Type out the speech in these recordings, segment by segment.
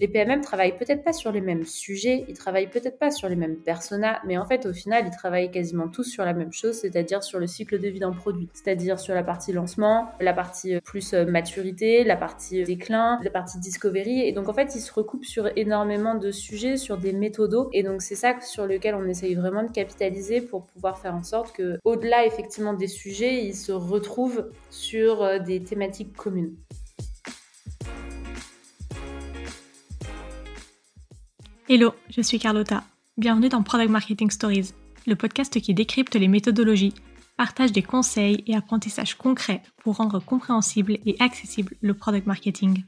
les PMM travaillent peut-être pas sur les mêmes sujets, ils travaillent peut-être pas sur les mêmes personas, mais en fait, au final, ils travaillent quasiment tous sur la même chose, c'est-à-dire sur le cycle de vie d'un produit, c'est-à-dire sur la partie lancement, la partie euh, plus euh, maturité, la partie déclin, la partie discovery. Et donc, en fait, ils se recoupent sur énormément de sujets, sur des méthodos. Et donc, c'est ça sur lequel on essaye vraiment de capitaliser pour pouvoir faire en sorte que, au-delà effectivement des sujets, ils se retrouvent sur des thématiques communes. Hello, je suis Carlotta. Bienvenue dans Product Marketing Stories, le podcast qui décrypte les méthodologies, partage des conseils et apprentissages concrets pour rendre compréhensible et accessible le product marketing.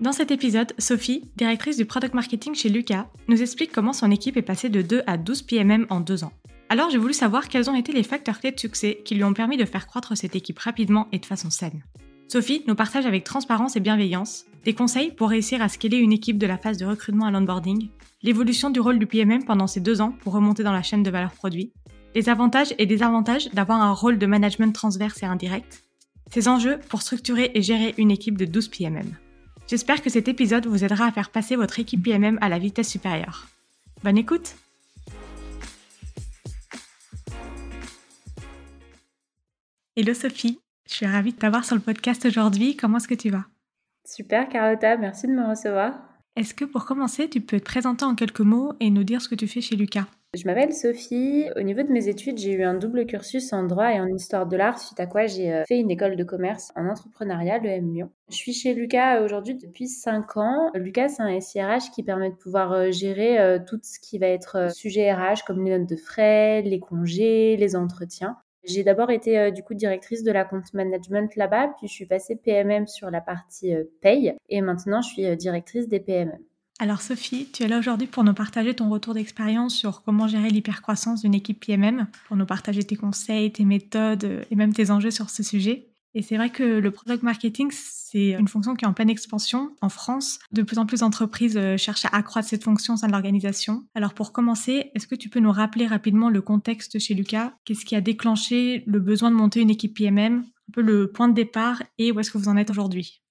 Dans cet épisode, Sophie, directrice du product marketing chez Lucas, nous explique comment son équipe est passée de 2 à 12 PMM en 2 ans. Alors j'ai voulu savoir quels ont été les facteurs clés de succès qui lui ont permis de faire croître cette équipe rapidement et de façon saine. Sophie nous partage avec transparence et bienveillance des conseils pour réussir à scaler une équipe de la phase de recrutement à l'onboarding, l'évolution du rôle du PMM pendant ces deux ans pour remonter dans la chaîne de valeur produit, les avantages et désavantages d'avoir un rôle de management transverse et indirect, ces enjeux pour structurer et gérer une équipe de 12 PMM. J'espère que cet épisode vous aidera à faire passer votre équipe PMM à la vitesse supérieure. Bonne écoute Hello Sophie, je suis ravie de t'avoir sur le podcast aujourd'hui. Comment est-ce que tu vas? Super Carlotta, merci de me recevoir. Est-ce que pour commencer, tu peux te présenter en quelques mots et nous dire ce que tu fais chez Lucas? Je m'appelle Sophie. Au niveau de mes études, j'ai eu un double cursus en droit et en histoire de l'art, suite à quoi j'ai euh, fait une école de commerce en entrepreneuriat, le M Lyon. Je suis chez Lucas aujourd'hui depuis 5 ans. Lucas, c'est un SIRH qui permet de pouvoir euh, gérer euh, tout ce qui va être sujet RH, comme les notes de frais, les congés, les entretiens. J'ai d'abord été euh, du coup directrice de la compte management là-bas, puis je suis passée PMM sur la partie euh, paye et maintenant je suis euh, directrice des PMM. Alors Sophie, tu es là aujourd'hui pour nous partager ton retour d'expérience sur comment gérer l'hypercroissance d'une équipe PMM, pour nous partager tes conseils, tes méthodes et même tes enjeux sur ce sujet. Et c'est vrai que le product marketing, c'est une fonction qui est en pleine expansion en France. De plus en plus d'entreprises euh, cherchent à accroître cette fonction au sein de l'organisation. Alors pour commencer, est-ce que tu peux nous rappeler rapidement le contexte chez Lucas? Qu'est-ce qui a déclenché le besoin de monter une équipe PMM Un peu le point de départ et où est-ce que vous en êtes aujourd'hui?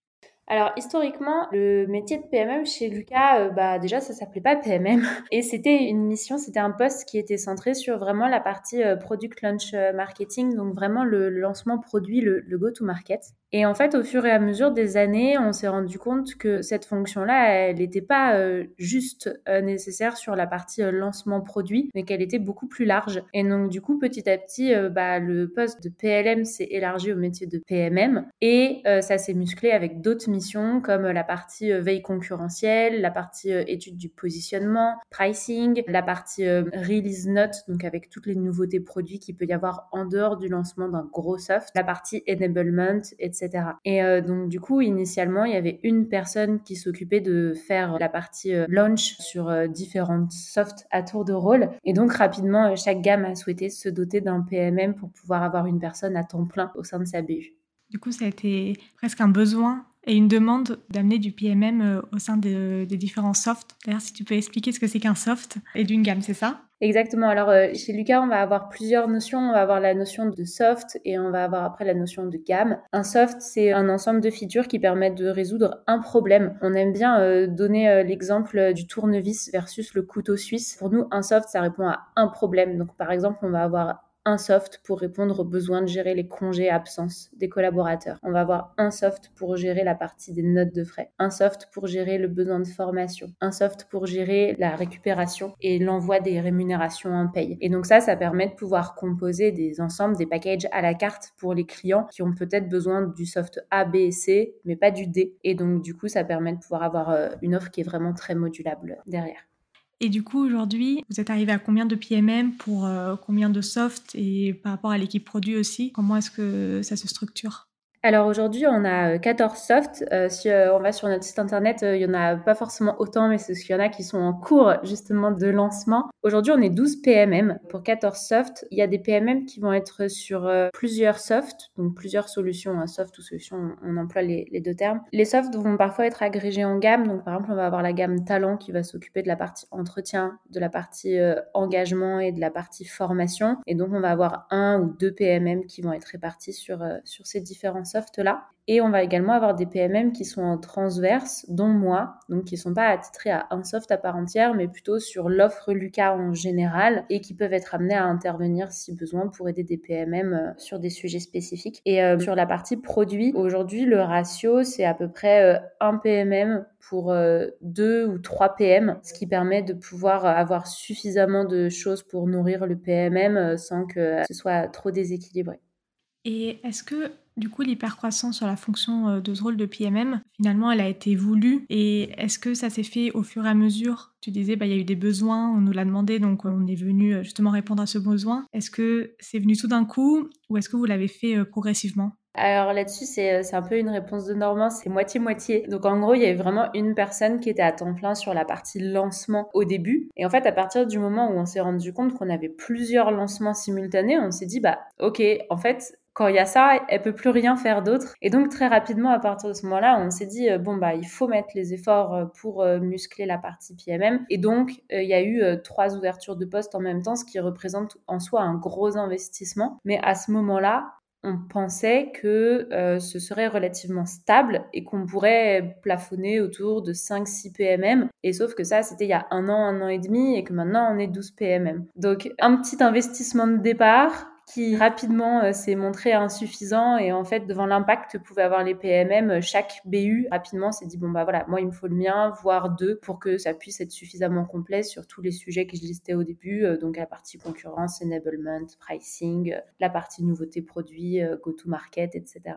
Alors historiquement, le métier de PMM chez Lucas, euh, bah déjà ça s'appelait pas PMM et c'était une mission, c'était un poste qui était centré sur vraiment la partie euh, product launch euh, marketing, donc vraiment le, lancement produit, le, le go to market. Et en fait, au fur et à mesure des années, on s'est rendu compte que cette fonction-là, elle n'était pas juste nécessaire sur la partie lancement produit, mais qu'elle était beaucoup plus large. Et donc du coup, petit à petit, bah, le poste de PLM s'est élargi au métier de PMM et ça s'est musclé avec d'autres missions comme la partie euh, veille concurrentielle, la partie euh, étude du positionnement, pricing, la partie euh, release note, donc avec toutes les nouveautés produits qu'il peut y avoir en dehors du lancement d'un gros soft, la partie enablement, etc. Et donc du coup, initialement, il y avait une personne qui s'occupait de faire la partie launch sur différentes softs à tour de rôle. Et donc rapidement, chaque gamme a souhaité se doter d'un PMM pour pouvoir avoir une personne à temps plein au sein de sa BU. Du coup, ça a été presque un besoin et une demande d'amener du PMM euh, au sein des différents softs. D'ailleurs, si tu peux expliquer ce que c'est qu'un soft et d'une gamme, c'est ça? Exactement. Alors, euh, chez Lucas, on va avoir plusieurs notions. On va avoir la notion de soft et on va avoir après la notion de gamme. Un soft, c'est un ensemble de features qui permettent de résoudre un problème. On aime bien euh, donner l'exemple du tournevis versus le couteau suisse. Pour nous, un soft, ça répond à un problème. Donc, par exemple, on va avoir un soft pour répondre aux besoins de gérer les congés absence des collaborateurs. On va avoir un soft pour gérer la partie des notes de frais, un soft pour gérer le besoin de formation, un soft pour gérer la récupération et l'envoi des rémunérations en paye. Et donc ça, ça permet de pouvoir composer des ensembles, des packages à la carte pour les clients qui ont peut-être besoin du soft A, B et C, mais pas du D. Et donc du coup, ça permet de pouvoir avoir euh, une offre qui est vraiment très modulable derrière. Et du coup, aujourd'hui, vous êtes arrivé à combien de PMM pour euh, combien de soft et par rapport à l'équipe produit aussi Comment est-ce que ça se structure? Alors aujourd'hui, on a 14 euh, softs. Euh, si euh, on va sur notre site internet, il y en a pas forcément autant, mais c'est ce qu'il y en a qui sont en cours justement de lancement. Aujourd'hui, on est 12 PMM pour 14 softs. Il y a des PMM qui vont être sur plusieurs softs, donc plusieurs solutions, un soft ou solution, on emploie les, les, deux termes. Les softs vont parfois être agrégés en gamme. Donc par exemple, on va avoir la gamme talent qui va s'occuper de la partie entretien, de la partie engagement et de la partie formation. Et donc on va avoir un ou deux PMM qui vont être répartis sur, sur ces différents soft-là. Et on va également avoir des PMM qui sont en transverse, dont moi, donc qui ne sont pas attitrés à un soft à part entière, mais plutôt sur l'offre Lucas en général et qui peuvent être amenés à intervenir si besoin pour aider des PMM euh, sur des sujets spécifiques. Et euh, sur la partie produit, aujourd'hui, le ratio, c'est à peu près euh, un PMM pour deux ou trois PM, ce qui permet de pouvoir avoir suffisamment de choses pour nourrir le PMM sans que ce soit trop déséquilibré. Et est-ce que du coup, l'hypercroissance sur la fonction euh, de ce rôle de PMM, finalement, elle a été voulue. Et est-ce que ça s'est fait au fur et à mesure? Tu disais, bah, il y a eu des besoins, on nous l'a demandé, donc on est venu euh, justement répondre à ce besoin. Est-ce que c'est venu tout d'un coup ou est-ce que vous l'avez fait euh, progressivement? Alors là-dessus, c'est un peu une réponse de Normand, c'est moitié-moitié. Donc en gros, il y avait vraiment une personne qui était à temps plein sur la partie lancement au début. Et en fait, à partir du moment où on s'est rendu compte qu'on avait plusieurs lancements simultanés, on s'est dit, bah ok, en fait, quand il y a ça, elle peut plus rien faire d'autre. Et donc très rapidement, à partir de ce moment-là, on s'est dit euh, bon bah il faut mettre les efforts euh, pour euh, muscler la partie PMM. Et donc il y a eu trois ouvertures de poste en même temps, ce qui représente en soi un gros investissement. Mais à ce moment-là, on pensait que ce serait relativement stable et qu'on pourrait plafonner autour de 5-6 PMM. Et sauf que ça, c'était il y a un an, un an et demi, et que maintenant on est 12 PMM. Donc un petit investissement de départ, qui rapidement euh, s'est montré insuffisant et en fait devant l'impact que pouvaient avoir les PMM, euh, chaque BU rapidement s'est dit bon bah voilà, moi il me faut le mien, voire deux pour que ça puisse être suffisamment complet sur tous les sujets que je listais au début, euh, donc la partie concurrence, enablement, pricing, la partie nouveauté produit, go-to-market, etc.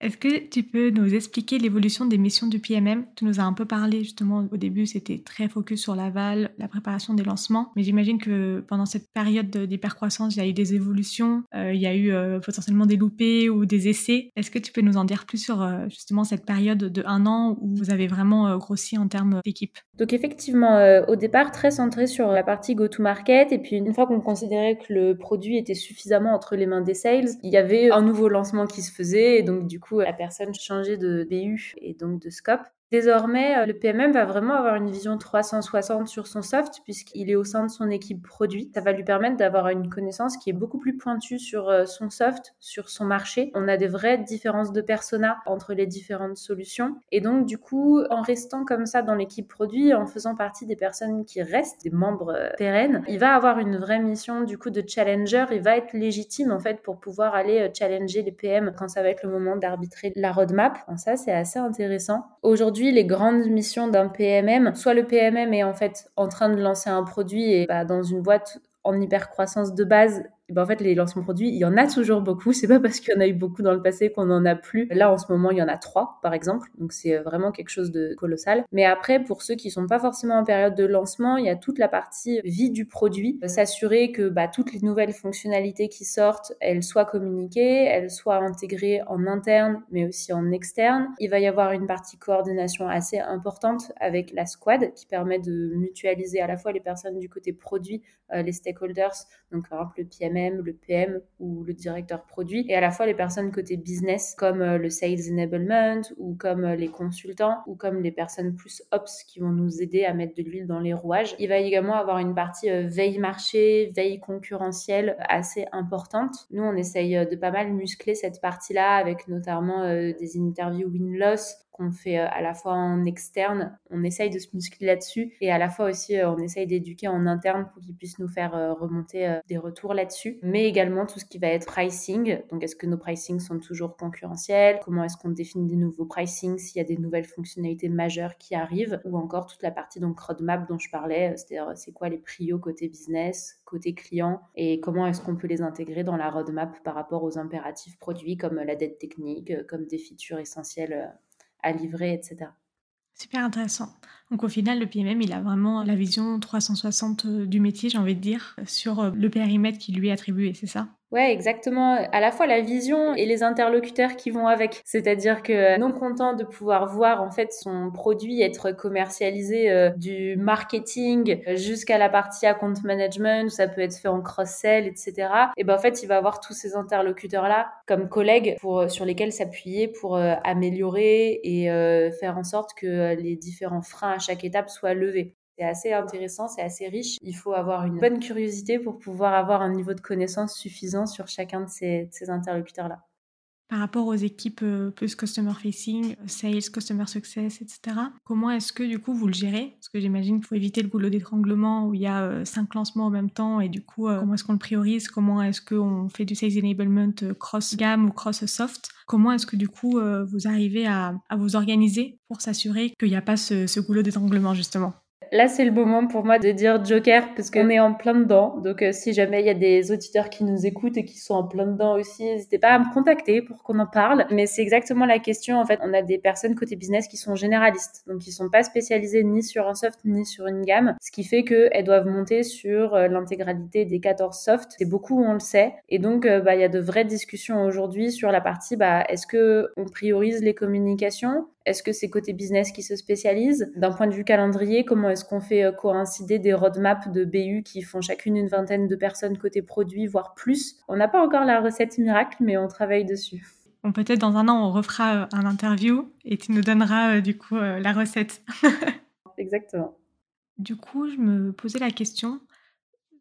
Est-ce que tu peux nous expliquer l'évolution des missions du PMM Tu nous as un peu parlé justement au début, c'était très focus sur l'aval, la préparation des lancements, mais j'imagine que pendant cette période d'hypercroissance, il y a eu des évolutions, euh, il y a eu euh, potentiellement des loupés ou des essais. Est-ce que tu peux nous en dire plus sur euh, justement cette période de un an où vous avez vraiment grossi en termes d'équipe? Donc effectivement, au départ, très centré sur la partie go-to-market, et puis une fois qu'on considérait que le produit était suffisamment entre les mains des sales, il y avait un nouveau lancement qui se faisait, et donc du coup, la personne changeait de BU et donc de scope. Désormais, euh, le PMM va vraiment avoir une vision 360 sur son soft puisqu'il est au sein de son équipe produit. Ça va lui permettre d'avoir une connaissance qui est beaucoup plus pointue sur euh, son soft, sur son marché. On a des vraies différences de persona entre les différentes solutions. Et donc, du coup, en restant comme ça dans l'équipe produit, en faisant partie des personnes qui restent, des membres euh, pérennes, il va avoir une vraie mission du coup de challenger. Il va être légitime en fait pour pouvoir aller challenger les PM quand ça va être le moment d'arbitrer la roadmap. ça, c'est assez intéressant. Aujourd'hui, les grandes missions d'un PMM, soit le PMM est en fait en train de lancer un produit et bah, dans une boîte en hypercroissance de base, ben en fait, les lancements produits, il y en a toujours beaucoup. C'est pas parce qu'il y en a eu beaucoup dans le passé qu'on en a plus. Là, en ce moment, il y en a trois, par exemple. Donc, c'est euh, vraiment quelque chose de colossal. Mais après, pour ceux qui sont pas forcément en période de lancement, il y a toute la partie vie du produit. Euh, s'assurer que bah, toutes les nouvelles fonctionnalités qui sortent, elles soient communiquées, elles soient intégrées en interne, mais aussi en externe. Il va y avoir une partie coordination assez importante avec la squad qui permet de mutualiser à la fois les personnes du côté produit, euh, les stakeholders, donc par exemple le PMS, le PM ou le directeur produit, et à la fois les personnes côté business comme euh, le sales enablement ou comme euh, les consultants ou comme les personnes plus ops qui vont nous aider à mettre de l'huile dans les rouages. Il va également avoir une partie euh, veille marché, veille concurrentielle assez importante. Nous, on essaye de pas mal muscler cette partie-là avec notamment des interviews win-loss qu'on fait euh, à la fois en externe, on essaye de se muscler là-dessus et à la fois aussi euh, on essaye d'éduquer en interne pour qu'ils puissent nous faire euh, remonter des retours là-dessus, mais également tout ce qui va être pricing. Donc est-ce que nos pricing sont toujours concurrentiels? Comment est-ce qu'on définit des nouveaux pricing s'il y a des nouvelles fonctionnalités majeures qui arrivent? Ou encore toute la partie donc roadmap dont je parlais, c'est-à-dire c'est quoi les prios côté business, côté client? Et comment est-ce qu'on peut les intégrer dans la roadmap par rapport aux impératifs produits comme la dette technique, comme des features essentielles à livrer, etc. Super intéressant. Donc au final, le PMM, il a vraiment la vision 360 euh, du métier, j'ai envie de dire, sur euh, le périmètre qui lui est attribué, c'est ça? Ouais, exactement. À la fois la vision et les interlocuteurs qui vont avec. C'est-à-dire que euh, non content de pouvoir voir en fait son produit être commercialisé euh, du marketing jusqu'à la partie account management, où ça peut être fait en cross-sell, etc. Et ben en fait, il va avoir tous ces interlocuteurs là comme collègues pour sur lesquels s'appuyer pour euh, améliorer et faire en sorte que les différents freins à chaque étape soient levés. C'est assez intéressant, c'est assez riche. Il faut avoir une bonne curiosité pour pouvoir avoir un niveau de connaissance suffisant sur chacun de ces, interlocuteurs-là. par rapport aux équipes euh, plus customer facing, sales, customer success, etc. Comment est-ce que du coup vous le gérez? Parce que j'imagine qu'il faut éviter le goulot d'étranglement où il y a euh, cinq lancements en même temps et du coup euh, comment est-ce qu'on le priorise? Comment est-ce qu'on fait du sales enablement cross gamme ou cross soft Comment est-ce que du coup vous arrivez à, vous organiser pour s'assurer qu'il n'y a pas ce goulot d'étranglement justement? Là, c'est le moment pour moi de dire Joker parce qu'on est en plein dedans. Donc, euh, si jamais il y a des auditeurs qui nous écoutent et qui sont en plein dedans aussi, n'hésitez pas à me contacter pour qu'on en parle. Mais c'est exactement la question. En fait, on a des personnes côté business qui sont généralistes, donc qui sont pas spécialisées ni sur un soft ni sur une gamme, ce qui fait qu'elles doivent monter sur euh, l'intégralité des 14 softs. C'est beaucoup, on le sait. Et donc, euh, bah, il y a de vraies discussions aujourd'hui sur la partie, bah, est-ce que on priorise les communications? Est-ce que c'est côté business qui se spécialise? D'un point de vue calendrier, comment est-ce qu'on fait euh, coïncider des roadmaps de BU qui font chacune une vingtaine de personnes côté produit, voire plus? On n'a pas encore la recette miracle, mais on travaille dessus. Bon, peut-être dans un an, on refera euh, un interview et tu nous donneras euh, du coup la recette. Exactement. Du coup, je me posais la question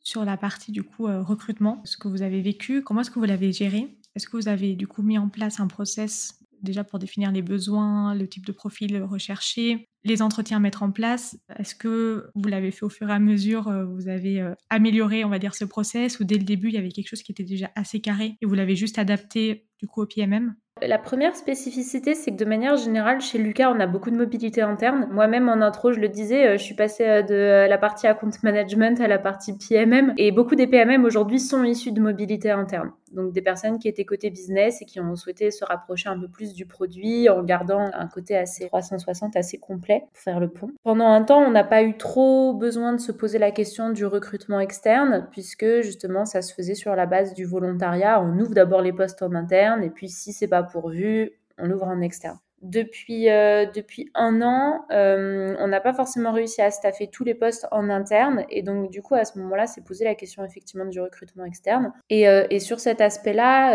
sur la partie du coup recrutement, ce que vous avez vécu, comment est-ce que vous l'avez géré? Est-ce que vous avez du coup mis en place un process déjà pour définir les besoins, le type de profil recherché, les entretiens à mettre en place. Est-ce que vous l'avez fait au fur et à mesure, euh, vous avez euh, amélioré, on va dire, ce process ou dès le début, il y avait quelque chose qui était déjà assez carré et vous l'avez juste adapté du coup au PMM la première spécificité, c'est que de manière générale, chez Lucas, on a beaucoup de mobilité interne. Moi-même, en intro, je le disais, euh, je suis passée euh, de la partie account management à la partie PMM. Et beaucoup des PMM aujourd'hui sont issus de mobilité interne. Donc des personnes qui étaient côté business et qui ont souhaité se rapprocher un peu plus du produit en gardant un côté assez 360, assez complet pour faire le pont. Pendant un temps, on n'a pas eu trop besoin de se poser la question du recrutement externe puisque justement ça se faisait sur la base du volontariat. On ouvre d'abord les postes en interne et puis si c'est pas pourvu, on ouvre en externe. Depuis, euh, depuis un an, euh, on n'a pas forcément réussi à staffer tous les postes en interne. Et donc, du coup, à ce moment-là, c'est posé la question effectivement du recrutement externe. Et, euh, et sur cet aspect-là,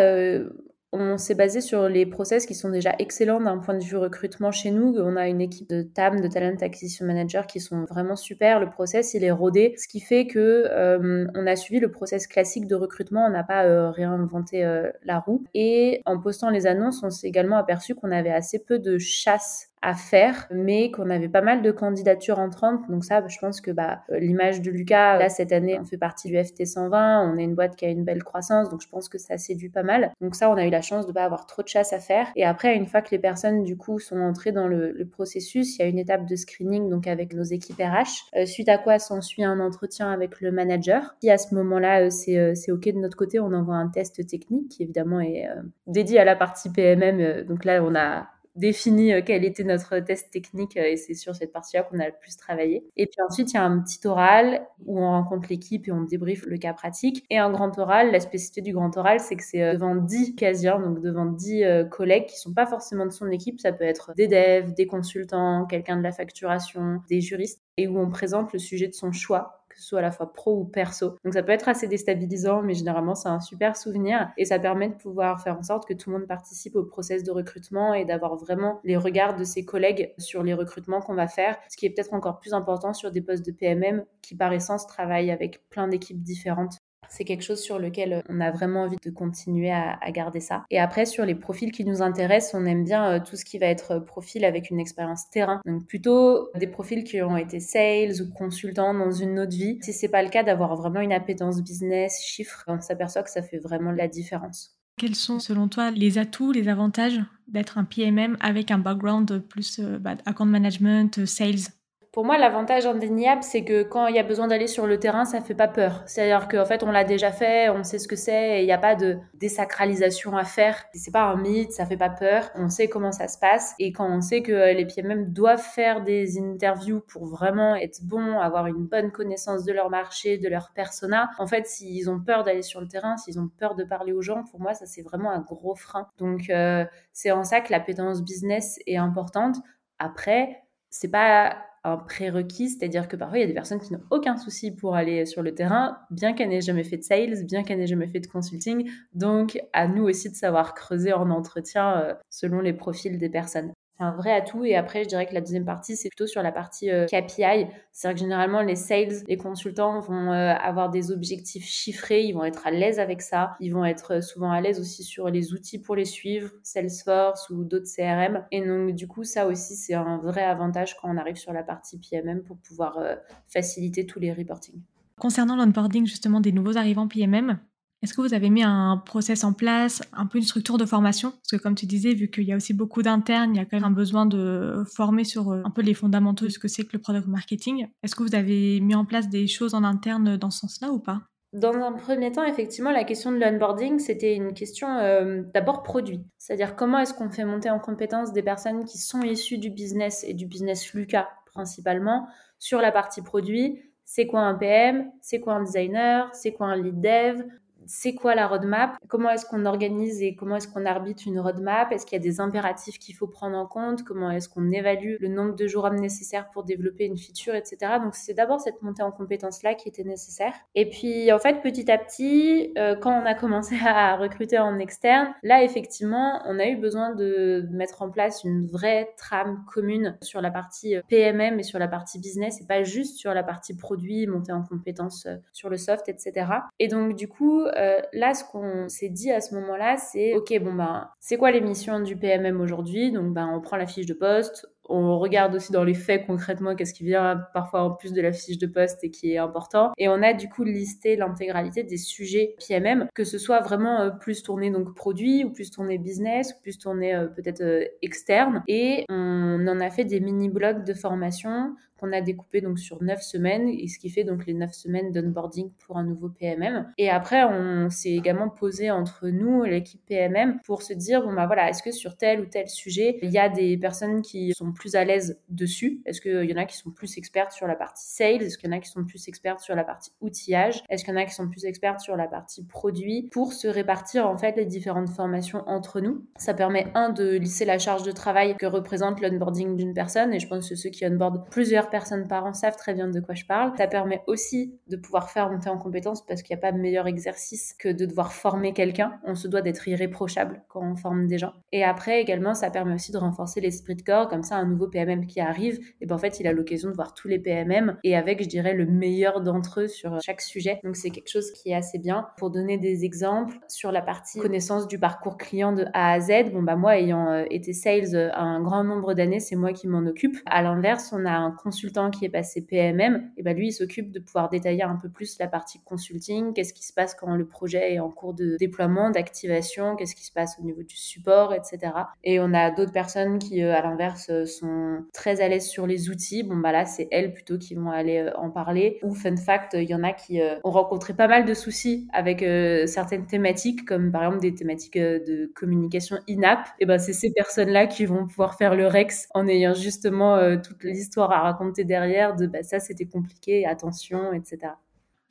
on s'est basé sur les process qui sont déjà excellents d'un point de vue recrutement chez nous. On a une équipe de TAM, de Talent Acquisition Manager, qui sont vraiment super. Le process, est rodé, ce qui fait que euh, on a suivi le process classique de recrutement. On n'a pas euh, réinventé euh, la roue. Et en postant les annonces, on s'est également aperçu qu'on avait assez peu de chasse à faire, mais qu'on avait pas mal de candidatures entrantes. Donc ça, je pense que bah, euh, l'image de Lucas, là, cette année, on fait partie du FT 120, on est une boîte qui a une belle croissance, donc je pense que ça séduit pas mal. Donc ça, on a eu la chance de pas avoir trop de chasse à faire. Et après, une fois que les personnes, du coup, sont entrées dans le, processus, il y a une étape de screening, donc avec nos équipes RH, euh, suite à quoi s'ensuit un entretien avec le manager. Qui à ce moment-là, euh, c'est OK de notre côté, on envoie un test technique qui évidemment est dédié à la partie PMM. donc là, on a défini euh, quel était notre test technique euh, et c'est sur cette partie-là qu'on a le plus travaillé. Et puis ensuite, il y a un petit oral où on rencontre l'équipe et on débriefe le cas pratique. Et un grand oral, la spécificité du grand oral, c'est que c'est euh, devant 10 casiers, donc devant 10 collègues qui sont pas forcément de son équipe. Ça peut être des devs, des consultants, quelqu'un de la facturation, des juristes et où on présente le sujet de son choix que ce soit à la fois pro ou perso. Donc ça peut être assez déstabilisant, mais généralement c'est un super souvenir et ça permet de pouvoir faire en sorte que tout le monde participe au process de recrutement et d'avoir vraiment les regards de ses collègues sur les recrutements qu'on va faire, ce qui est peut-être encore plus important sur des postes de PMM qui par essence travaillent avec plein d'équipes différentes c'est quelque chose sur lequel on a vraiment envie de continuer à, garder ça. Et après, sur les profils qui nous intéressent, on aime bien euh, tout ce qui va être profil avec une expérience terrain. Donc plutôt des profils qui ont été sales ou consultants dans une autre vie. Si c'est pas le cas, d'avoir vraiment une appétence business, chiffres, on s'aperçoit que ça fait vraiment la différence. Quels sont, selon toi, les atouts, les avantages d'être un PMM avec un background plus euh, bah, account management, sales? Pour moi, l'avantage indéniable, c'est que quand il y a besoin d'aller sur le terrain, ça fait pas peur. C'est-à-dire qu'en fait, on l'a déjà fait, on sait ce que c'est, il n'y a pas de désacralisation à faire. C'est pas un mythe, ça fait pas peur. On sait comment ça se passe. Et quand on sait que les PMM doivent faire des interviews pour vraiment être bons, avoir une bonne connaissance de leur marché, de leur persona, en fait, s'ils ont peur d'aller sur le terrain, s'ils ont peur de parler aux gens, pour moi, ça c'est vraiment un gros frein. Donc, euh, c'est en ça que la l'appétence business est importante. Après, c'est pas un prérequis, c'est-à-dire que parfois il y a des personnes qui n'ont aucun souci pour aller sur le terrain, bien qu'elles n'aient jamais fait de sales, bien qu'elles n'aient jamais fait de consulting. Donc à nous aussi de savoir creuser en entretien euh, selon les profils des personnes. C'est un vrai atout. Et après, je dirais que la deuxième partie, c'est plutôt sur la partie euh, KPI. C'est-à-dire que généralement, les sales, les consultants vont euh, avoir des objectifs chiffrés, ils vont être à l'aise avec ça. Ils vont être euh, souvent à l'aise aussi sur les outils pour les suivre, Salesforce ou d'autres CRM. Et donc, du coup, ça aussi, c'est un vrai avantage quand on arrive sur la partie PMM pour pouvoir faciliter tous les reporting. Concernant l'onboarding justement des nouveaux arrivants PMM, est-ce que vous avez mis un process en place, un peu une structure de formation? Parce que comme tu disais, vu qu'il y a aussi beaucoup d'internes, il y a quand même un besoin de former sur euh, un peu les fondamentaux de ce que c'est que le product marketing. Est-ce que vous avez mis en place des choses en interne dans ce sens-là ou pas? Dans un premier temps, effectivement, la question de l'onboarding, c'était une question euh, d'abord produit. C'est-à-dire comment est-ce qu'on fait monter en compétence des personnes qui sont issues du business et du business Lucas principalement sur la partie produit? C'est quoi un PM C'est quoi un designer? C'est quoi un lead dev? C'est quoi la roadmap, comment est-ce qu'on organise et comment est-ce qu'on arbitre une roadmap, est-ce qu'il y a des impératifs qu'il faut prendre en compte, comment est-ce qu'on évalue le nombre de jours nécessaires pour développer une feature, etc. Donc c'est d'abord cette montée en compétences-là qui était nécessaire. Et puis en fait, petit à petit, euh, quand on a commencé à recruter en externe, là effectivement, on a eu besoin de mettre en place une vraie trame commune sur la partie euh, PMM et sur la partie business et pas juste sur la partie produit, montée en compétences euh, sur le soft, etc. Et donc du coup, euh, là, ce qu'on s'est dit à ce moment-là, c'est ok, bon ben, c'est quoi les missions du PMM aujourd'hui? Donc ben, on prend la fiche de poste, on regarde aussi dans les faits concrètement qu'est-ce qui vient parfois en plus de la fiche de poste et qui est important. Et on a du coup listé l'intégralité des sujets PMM, que ce soit vraiment euh, plus tourné donc produit ou plus tourné business ou plus tourné euh, peut-être externe. Et on en a fait des mini-blogs de formation qu'on a découpé donc sur neuf semaines, et ce qui fait donc les neuf semaines d'onboarding pour un nouveau PMM. Et après, on s'est également posé entre nous, l'équipe PMM, pour se dire, bon bah voilà, est-ce que sur tel ou tel sujet, il y a des personnes qui sont plus à l'aise dessus? Est-ce qu'il y en a qui sont plus expertes sur la partie sales? Est-ce qu'il y en a qui sont plus expertes sur la partie outillage? Est-ce qu'il y en a qui sont plus expertes sur la partie produit? Pour se répartir en fait les différentes formations entre nous. Ça permet, un, de lisser la charge de travail que représente l'onboarding d'une personne, et je pense que ceux qui onboardent plusieurs personnes par an savent très bien de quoi je parle. Ça permet aussi de pouvoir faire monter en compétence parce qu'il n'y a pas de meilleur exercice que de devoir former quelqu'un. On se doit d'être irréprochable quand on forme des gens. Et après également, ça permet aussi de renforcer l'esprit de corps. Comme ça, un nouveau PMM qui arrive, et ben en fait, il a l'occasion de voir tous les PMM et avec, je dirais, le meilleur d'entre eux sur chaque sujet. Donc c'est quelque chose qui est assez bien. Pour donner des exemples sur la partie connaissance du parcours client de A à Z, bon bah moi ayant euh, été sales un grand nombre d'années, c'est moi qui m'en occupe. À l'inverse, on a un consultant qui est passé PMM, et ben lui, il s'occupe de pouvoir détailler un peu plus la partie consulting, qu'est-ce qui se passe quand le projet est en cours de déploiement, d'activation, qu'est-ce qui se passe au niveau du support, etc. Et on a d'autres personnes qui, euh, à l'inverse, euh, sont très à l'aise sur les outils. Bon, bah là, c'est elles plutôt qui vont aller euh, en parler. Ou fun fact, il y en a qui ont rencontré pas mal de soucis avec certaines thématiques, comme par exemple des thématiques de communication in-app. Et ben c'est ces personnes-là qui vont pouvoir faire le Rex en ayant justement toute l'histoire à raconter derrière de bah, ça c'était compliqué, attention, etc.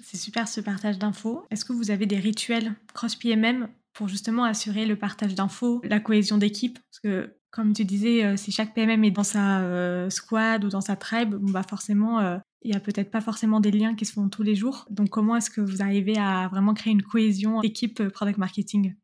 C'est super ce partage d'infos. Est-ce que vous avez des rituels cross-PMM pour justement assurer le partage d'infos, la cohésion d'équipe? Parce que comme tu disais, euh, si chaque PMM est dans sa euh, squad ou dans sa tribe, bah forcément, euh, il n'y a peut-être pas forcément des liens qui se font tous les jours. Donc comment est-ce que vous arrivez à vraiment créer une cohésion équipe product marketing?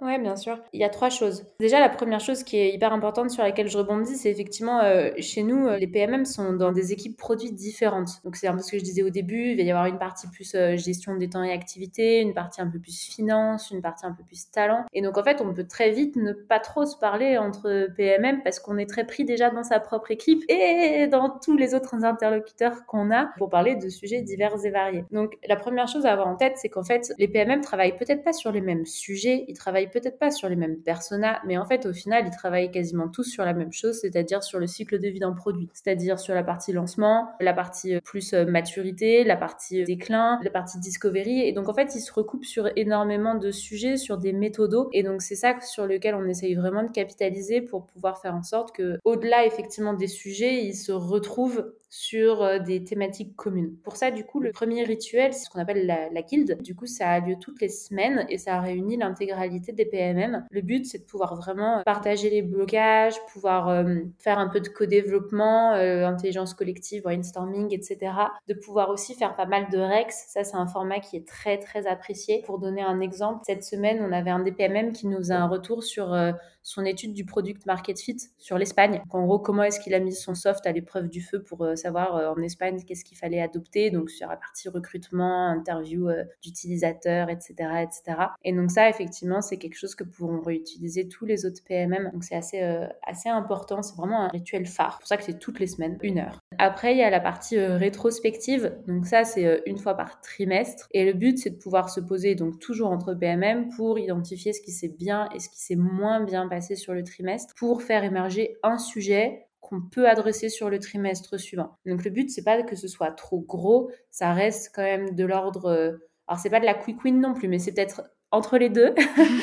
Ouais, bien sûr. Il y a trois choses. Déjà, la première chose qui est hyper importante sur laquelle je rebondis, c'est effectivement, euh, chez nous, euh, les PMM sont dans des équipes produits différentes. Donc, c'est un peu ce que je disais au début. Il va y avoir une partie plus euh, gestion des temps et activités, une partie un peu plus finance, une partie un peu plus talent. Et donc, en fait, on peut très vite ne pas trop se parler entre PMM parce qu'on est très pris déjà dans sa propre équipe et dans tous les autres interlocuteurs qu'on a pour parler de sujets divers et variés. Donc, la première chose à avoir en tête, c'est qu'en fait, les PMM travaillent peut-être pas sur les mêmes sujets, ils travaillent peut-être pas sur les mêmes personas, mais en fait, au final, ils travaillent quasiment tous sur la même chose, c'est-à-dire sur le cycle de vie d'un produit, c'est-à-dire sur la partie lancement, la partie euh, plus euh, maturité, la partie euh, déclin, la partie discovery. Et donc, en fait, ils se recoupent sur énormément de sujets, sur des méthodos. Et donc, c'est ça sur lequel on essaye vraiment de capitaliser pour pouvoir faire en sorte que, au-delà effectivement des sujets, ils se retrouvent sur des thématiques communes. Pour ça, du coup, le premier rituel, c'est ce qu'on appelle la, la, guilde. Du coup, ça a lieu toutes les semaines et ça réunit l'intégralité des. Le but, c'est de pouvoir vraiment partager les blocages, pouvoir euh, faire un peu de co-développement, euh, intelligence collective, brainstorming, etc. De pouvoir aussi faire pas mal de Rex. Ça, c'est un format qui est très, très apprécié. Pour donner un exemple, cette semaine, on avait un des PMM qui nous a un retour sur son étude du product market fit sur l'Espagne. En gros, comment est-ce qu'il a mis son soft à l'épreuve du feu pour savoir en Espagne qu'est-ce qu'il fallait adopter, donc sur la partie recrutement, interview d'utilisateurs, etc., etc. Et donc ça, effectivement, c'est quelque chose que pourront réutiliser tous les autres PMM. Donc c'est assez, assez important. C'est vraiment un rituel phare. C'est pour ça que c'est toutes les semaines, une heure. Après, il y a la partie rétrospective. Donc ça, c'est une fois par trimestre. Et le but, c'est de pouvoir se poser donc toujours entre PMM pour identifier ce qui s'est bien et ce qui s'est moins bien passé sur le trimestre pour faire émerger un sujet qu'on peut adresser sur le trimestre suivant. Donc le but c'est pas que ce soit trop gros, ça reste quand même de l'ordre euh, alors c'est pas de la quick win non plus mais c'est peut-être entre les deux.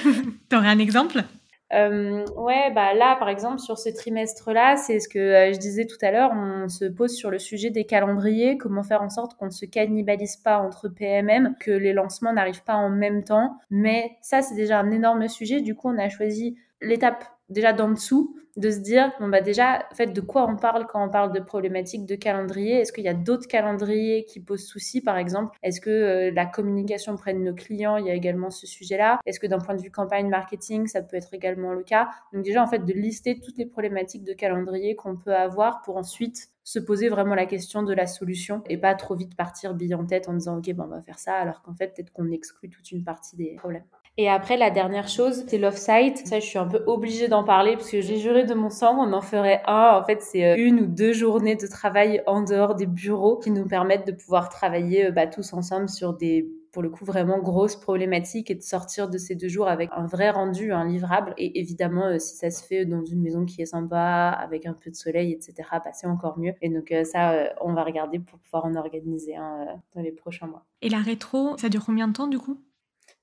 T'aurais un exemple? Euh, ouais, bah là, par exemple, sur ce trimestre-là, c'est ce que euh, je disais tout à l'heure, on se pose sur le sujet des calendriers, comment faire en sorte qu'on ne se cannibalise pas entre PMM, que les lancements n'arrivent pas en même temps. Mais ça, c'est déjà un énorme sujet. Du coup, on a choisi l'étape déjà d'en dessous, de se dire, bon bah déjà, en fait, de quoi on parle quand on parle de problématiques de calendrier? Est-ce qu'il y a d'autres calendriers qui posent souci, par exemple Est-ce que euh, la communication auprès de nos clients, il y a également ce sujet-là. Est-ce que d'un point de vue campagne marketing, ça peut être également le cas? Donc déjà, en fait, de lister toutes les problématiques de calendrier qu'on peut avoir pour ensuite se poser vraiment la question de la solution et pas trop vite partir bille en tête en disant ok bon, on va faire ça alors qu'en fait peut-être qu'on exclut toute une partie des problèmes. Et après, la dernière chose, c'est l'off-site. Ça, je suis un peu obligée d'en parler parce que j'ai juré de mon sang, on en ferait un. En fait, c'est euh, une ou deux journées de travail en dehors des bureaux qui nous permettent de pouvoir travailler euh, bah, tous ensemble sur des pour le coup vraiment grosses problématiques et de sortir de ces deux jours avec un vrai rendu, un livrable. Et évidemment, euh, si ça se fait dans une maison qui est sympa, avec un peu de soleil, etc., bah, c'est encore mieux. Et donc ça, on va regarder pour pouvoir en organiser un dans les prochains mois. Et la rétro, ça dure combien de temps du coup?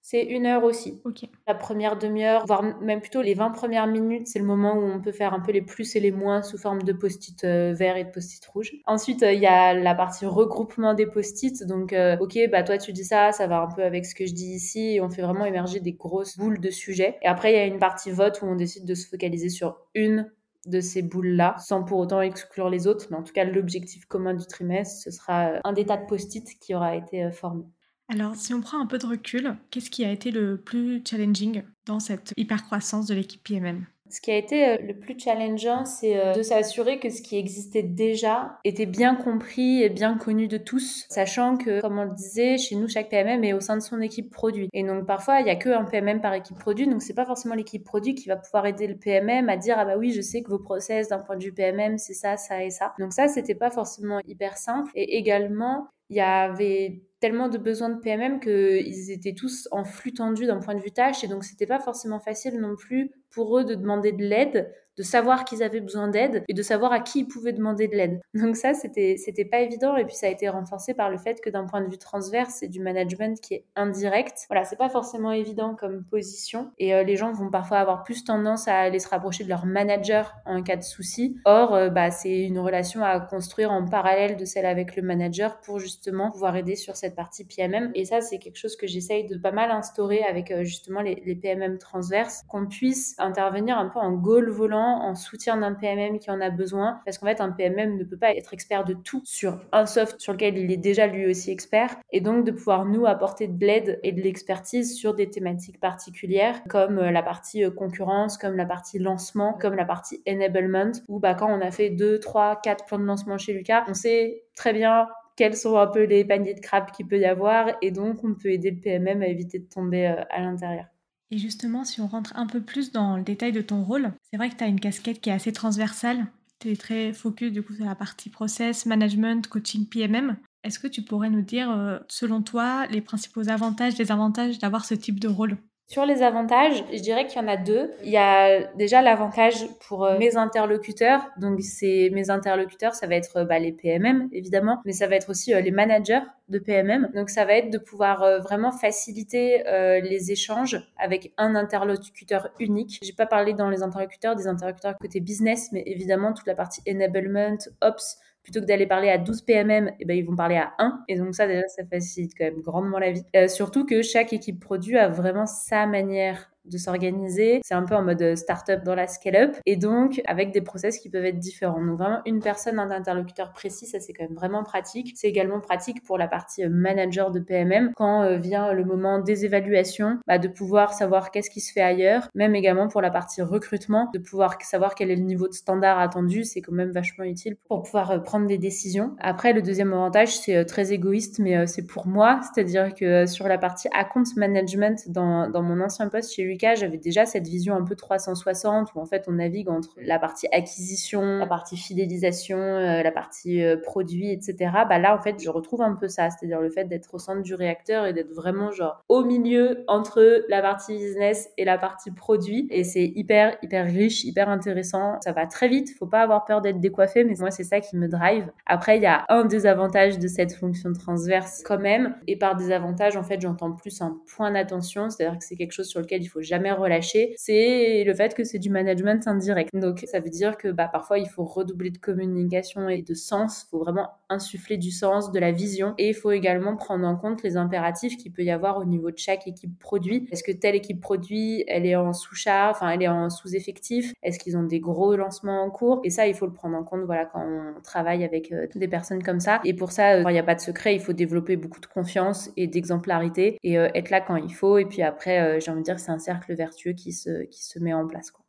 C'est une heure aussi. La première demi-heure, voire même plutôt les 20 premières minutes, c'est le moment où on peut faire un peu les plus et les moins sous forme de post-it euh, vert et de post-it rouge. Ensuite, euh, il y a la partie regroupement des post-it. Donc, euh, ok, bah toi tu dis ça, ça va un peu avec ce que je dis ici. Et on fait vraiment émerger des grosses boules de sujets. Et après, il y a une partie vote où on décide de se focaliser sur une de ces boules-là, sans pour autant exclure les autres. Mais en tout cas, l'objectif commun du trimestre, ce sera un des tas de post-it qui aura été formé. Alors, si on prend un peu de recul, qu'est-ce qui a été le plus challenging dans cette hyper-croissance de l'équipe PMM ce qui a été euh, le plus challengeant, c'est euh, de s'assurer que ce qui existait déjà était bien compris et bien connu de tous, sachant que, comme on le disait, chez nous, chaque PMM est au sein de son équipe produit. Et donc, parfois, il n'y a qu'un PMM par équipe produit, donc c'est pas forcément l'équipe produit qui va pouvoir aider le PMM à dire, ah bah oui, je sais que vos process d'un point de vue PMM, c'est ça, ça et ça. Donc ça, c'était pas forcément hyper simple. Et également, il y avait tellement de besoins de PMM qu'ils étaient tous en flux tendu d'un point de vue tâche et donc c'était pas forcément facile non plus pour eux de demander de l'aide de savoir qu'ils avaient besoin d'aide et de savoir à qui ils pouvaient demander de l'aide. Donc ça, c'était c'était pas évident et puis ça a été renforcé par le fait que d'un point de vue transverse, c'est du management qui est indirect. Voilà, c'est pas forcément évident comme position et euh, les gens vont parfois avoir plus tendance à aller se rapprocher de leur manager en cas de souci. Or, euh, bah c'est une relation à construire en parallèle de celle avec le manager pour justement pouvoir aider sur cette partie PMM et ça, c'est quelque chose que j'essaye de pas mal instaurer avec euh, justement les, PMM transverses, qu'on puisse intervenir un peu en goal volant en soutien d'un PMM qui en a besoin. Parce qu'en fait, un PMM ne peut pas être expert de tout sur un soft sur lequel il est déjà lui aussi expert. Et donc, de pouvoir nous apporter de l'aide et de l'expertise sur des thématiques particulières, comme euh, la partie euh, concurrence, comme la partie lancement, comme la partie enablement, où bah, quand on a fait 2, 3, 4 plans de lancement chez Lucas, on sait très bien quels sont un peu les paniers de crabes qu'il peut y avoir et donc on peut aider le PMM à éviter de tomber euh, à l'intérieur. Et justement, si on rentre un peu plus dans le détail de ton rôle, c'est vrai que tu as une casquette qui est assez transversale. Tu es très focus du coup sur la partie process, management, coaching, PMM. Est-ce que tu pourrais nous dire, euh, selon toi, les principaux avantages, désavantages d'avoir ce type de rôle? Sur les avantages, je dirais qu'il y en a deux. Il y a déjà l'avantage pour euh, mes interlocuteurs. Donc, c'est mes interlocuteurs, ça va être bah, les PMM évidemment, mais ça va être aussi euh, les managers de PMM. Donc, ça va être de pouvoir euh, vraiment faciliter les échanges avec un interlocuteur unique. J'ai pas parlé dans les interlocuteurs des interlocuteurs côté business, mais évidemment toute la partie enablement, ops, plutôt que d'aller parler à 12 PMM, eh ben, ils vont parler à 1. Et donc ça, déjà, ça facilite quand même grandement la vie. Euh, surtout que chaque équipe produit a vraiment sa manière de s'organiser. C'est un peu en mode euh, startup dans la scale-up et donc avec des process qui peuvent être différents. Donc vraiment une personne, un interlocuteur précis, ça c'est quand même vraiment pratique. C'est également pratique pour la partie euh, manager de PMM quand euh, vient le moment des évaluations, bah, de pouvoir savoir qu'est-ce qui se fait ailleurs, même également pour la partie recrutement, de pouvoir savoir quel est le niveau de standard attendu, c'est quand même vachement utile pour pouvoir prendre des décisions. Après, le deuxième avantage, c'est très égoïste, mais c'est pour moi, c'est-à-dire que sur la partie account management dans, mon ancien poste chez Lucas, j'avais déjà cette vision un peu 360 où en fait on navigue entre la partie acquisition, la partie fidélisation, euh, la partie euh, produit, etc. Bah là en fait je retrouve un peu ça, c'est-à-dire le fait d'être au centre du réacteur et d'être vraiment genre au milieu entre la partie business et la partie produit et c'est hyper hyper riche, hyper intéressant. Ça va très vite, faut pas avoir peur d'être décoiffé, mais moi c'est ça qui me drive. Après il y a un désavantage de cette fonction transverse quand même et par désavantage en fait j'entends plus un point d'attention, c'est-à-dire que c'est quelque chose sur lequel il faut jamais relâcher, c'est le fait que c'est du management indirect. Donc ça veut dire que bah, parfois il faut redoubler de communication et de sens, il faut vraiment insuffler du sens, de la vision et il faut également prendre en compte les impératifs qu'il peut y avoir au niveau de chaque équipe produit. Est-ce que telle équipe produit, elle est en sous-char, enfin elle est en sous-effectif? Est-ce qu'ils ont des gros lancements en cours? Et ça, il faut le prendre en compte voilà quand on travaille avec euh, des personnes comme ça. Et pour ça, il n'y a pas de secret, il faut développer beaucoup de confiance et d'exemplarité et euh, être là quand il faut. Et puis après, euh, j'ai envie de dire, c'est un cercle vertueux qui se, qui se met en place. Quoi.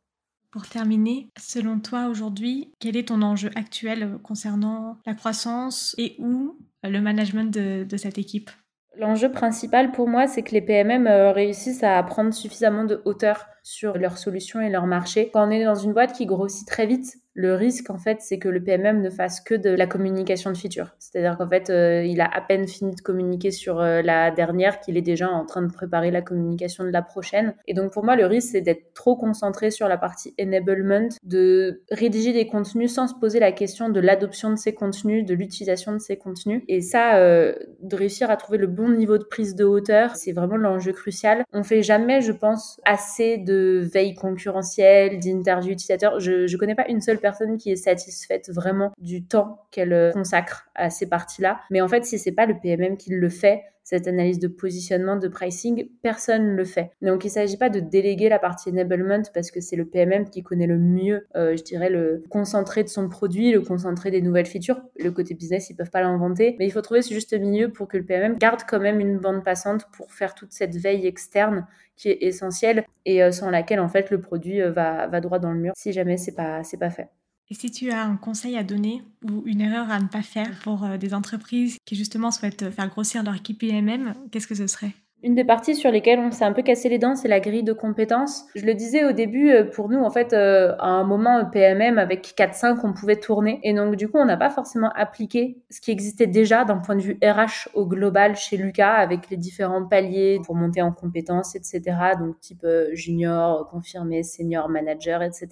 Pour terminer, selon toi aujourd'hui, quel est ton enjeu actuel concernant la croissance et ou le management de, de cette équipe? L'enjeu principal pour moi, c'est que les PMM euh, réussissent à prendre suffisamment de hauteur sur leurs solutions et leur marché. Quand on est dans une boîte qui grossit très vite, le risque, en fait, c'est que le PMM ne fasse que de la communication de feature. C'est-à-dire qu'en fait, euh, il a à peine fini de communiquer sur euh, la dernière qu'il est déjà en train de préparer la communication de la prochaine. Et donc, pour moi, le risque, c'est d'être trop concentré sur la partie enablement, de rédiger des contenus sans se poser la question de l'adoption de ces contenus, de l'utilisation de ces contenus. Et ça, euh, de réussir à trouver le bon niveau de prise de hauteur, c'est vraiment l'enjeu crucial. On fait jamais, je pense, assez de veille concurrentielle, d'interview utilisateur. Je, je connais pas une seule personne qui est satisfaite vraiment du temps qu'elle euh, consacre à ces parties-là. Mais en fait, si c'est pas le PMM qui le fait, cette analyse de positionnement, de pricing, personne ne le fait. Donc il ne s'agit pas de déléguer la partie enablement parce que c'est le PMM qui connaît le mieux, euh, je dirais, le concentré de son produit, le concentré des nouvelles features. Le côté business, ils peuvent pas l'inventer, mais il faut trouver ce juste milieu pour que le PMM garde quand même une bande passante pour faire toute cette veille externe qui est essentielle et euh, sans laquelle en fait le produit va, va droit dans le mur si jamais c'est pas c'est pas fait. Et si tu as un conseil à donner ou une erreur à ne pas faire pour euh, des entreprises qui justement souhaitent faire grossir leur équipe IMM, qu'est-ce que ce serait? Une des parties sur lesquelles on s'est un peu cassé les dents, c'est la grille de compétences. Je le disais au début, euh, pour nous, en fait, euh, à un moment PMM avec 4-5, on pouvait tourner. Et donc, du coup, on n'a pas forcément appliqué ce qui existait déjà d'un point de vue RH au global chez Lucas, avec les différents paliers pour monter en compétences, etc. Donc, type euh, junior, confirmé, senior, manager, etc.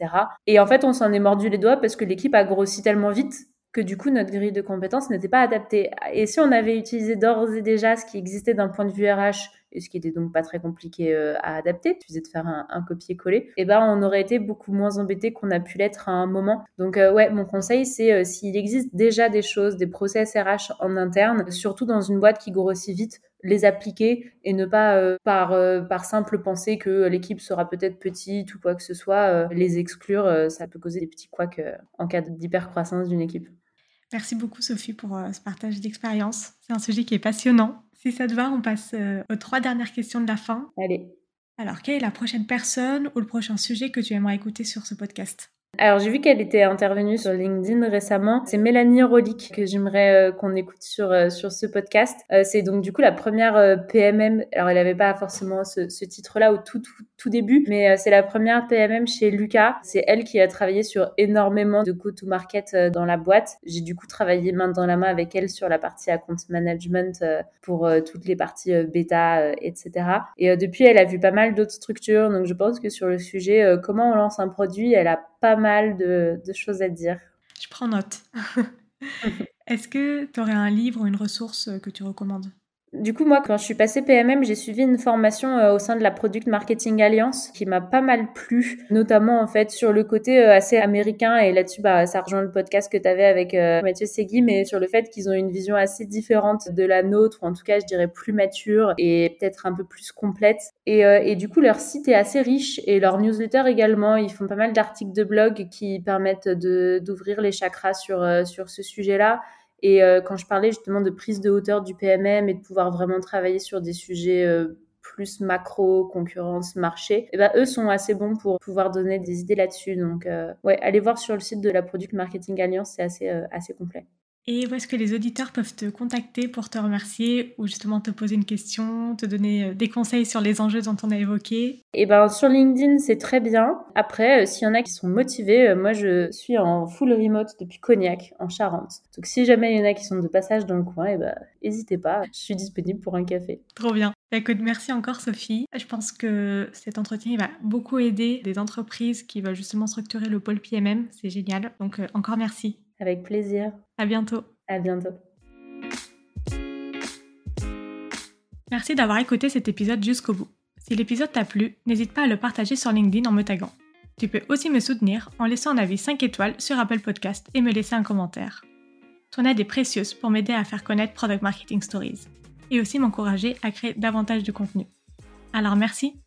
Et en fait, on s'en est mordu les doigts parce que l'équipe a grossi tellement vite que du coup notre grille de compétences n'était pas adaptée. Et si on avait utilisé d'ores et déjà ce qui existait d'un point de vue RH et ce qui était donc pas très compliqué euh, à adapter, tu faisais de faire un, copier-coller, et eh ben on aurait été beaucoup moins embêté qu'on a pu l'être à un moment. Donc euh, ouais, mon conseil c'est euh, s'il existe déjà des choses, des process RH en interne, surtout dans une boîte qui grossit vite, les appliquer et ne pas par par simple pensée que l'équipe sera peut-être petite ou quoi que ce soit les exclure ça peut causer des petits couacs en cas d'hypercroissance d'une équipe. Merci beaucoup Sophie pour euh, ce partage d'expérience. C'est un sujet qui est passionnant. Si ça te va, on passe euh, aux trois dernières questions de la fin. Allez. Alors, quelle est la prochaine personne ou le prochain sujet que tu aimerais écouter sur ce podcast? Alors j'ai vu qu'elle était intervenue sur LinkedIn récemment. C'est Mélanie Rolick que j'aimerais euh, qu'on écoute sur euh, sur ce podcast. Euh, c'est donc du coup la première PMM. Alors elle n'avait pas forcément ce, ce titre-là au tout, tout, tout début, mais c'est la première PMM chez Lucas. C'est elle qui a travaillé sur énormément de go-to-market dans la boîte. J'ai du coup travaillé main dans la main avec elle sur la partie account management pour toutes les parties bêta, etc. Et depuis elle a vu pas mal d'autres structures. Donc je pense que sur le sujet comment on lance un produit, elle a pas mal de, choses à dire. Je prends note. Est-ce que tu aurais un livre ou une ressource que tu recommandes? Du coup, moi, quand je suis passée PMM, j'ai suivi une formation euh, au sein de la Product Marketing Alliance qui m'a pas mal plu, notamment en fait sur le côté euh, assez américain et là-dessus, bah, ça rejoint le podcast que tu avais avec euh, Mathieu Segui, mais sur le fait qu'ils ont une vision assez différente de la nôtre, ou en tout cas, je dirais plus mature et peut-être un peu plus complète. Et, et du coup, leur site est assez riche et leur newsletter également. Ils font pas mal d'articles de blog qui permettent d'ouvrir les chakras sur sur ce sujet-là. Et euh, quand je parlais justement de prise de hauteur du PMM et de pouvoir vraiment travailler sur des sujets euh, plus macro, concurrence, marché, et eh ben eux sont assez bons pour pouvoir donner des idées là-dessus. Donc euh, ouais, allez voir sur le site de la Product Marketing Alliance, c'est assez assez complet. Et où est-ce que les auditeurs peuvent te contacter pour te remercier ou justement te poser une question, te donner euh, des conseils sur les enjeux dont on a évoqué? Eh ben sur LinkedIn, c'est très bien. Après, euh, s'il y en a qui sont motivés, euh, moi je suis en full remote depuis Cognac, en Charente. Donc si jamais il y en a qui sont de passage dans le coin, eh ben n'hésitez pas, je suis disponible pour un café. Trop bien. Bah, écoute, merci encore Sophie. Je pense que cet entretien va beaucoup aider des entreprises qui veulent justement structurer le pôle PMM. C'est génial. Donc encore merci. Avec plaisir. À bientôt. À bientôt. Merci d'avoir écouté cet épisode jusqu'au bout. Si l'épisode t'a plu, n'hésite pas à le partager sur LinkedIn en me taguant. Tu peux aussi me soutenir en laissant un avis 5 étoiles sur Apple Podcast et me laisser un commentaire. Ton aide est précieuse pour m'aider à faire connaître Product Marketing Stories et aussi m'encourager à créer davantage de contenu. Alors merci